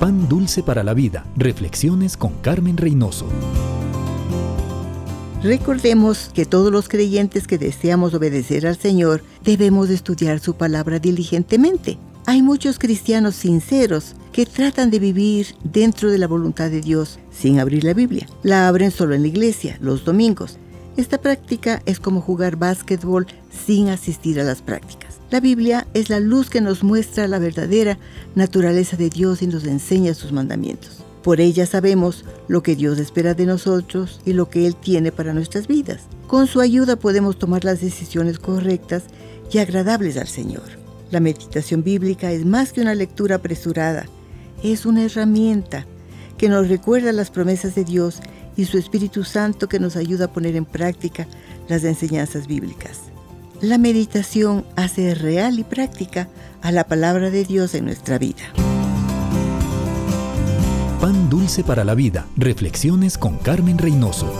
Pan dulce para la vida. Reflexiones con Carmen Reynoso. Recordemos que todos los creyentes que deseamos obedecer al Señor debemos estudiar su palabra diligentemente. Hay muchos cristianos sinceros que tratan de vivir dentro de la voluntad de Dios sin abrir la Biblia. La abren solo en la iglesia, los domingos. Esta práctica es como jugar básquetbol sin asistir a las prácticas. La Biblia es la luz que nos muestra la verdadera naturaleza de Dios y nos enseña sus mandamientos. Por ella sabemos lo que Dios espera de nosotros y lo que Él tiene para nuestras vidas. Con su ayuda podemos tomar las decisiones correctas y agradables al Señor. La meditación bíblica es más que una lectura apresurada, es una herramienta que nos recuerda las promesas de Dios y su Espíritu Santo que nos ayuda a poner en práctica las enseñanzas bíblicas. La meditación hace real y práctica a la palabra de Dios en nuestra vida. Pan dulce para la vida. Reflexiones con Carmen Reynoso.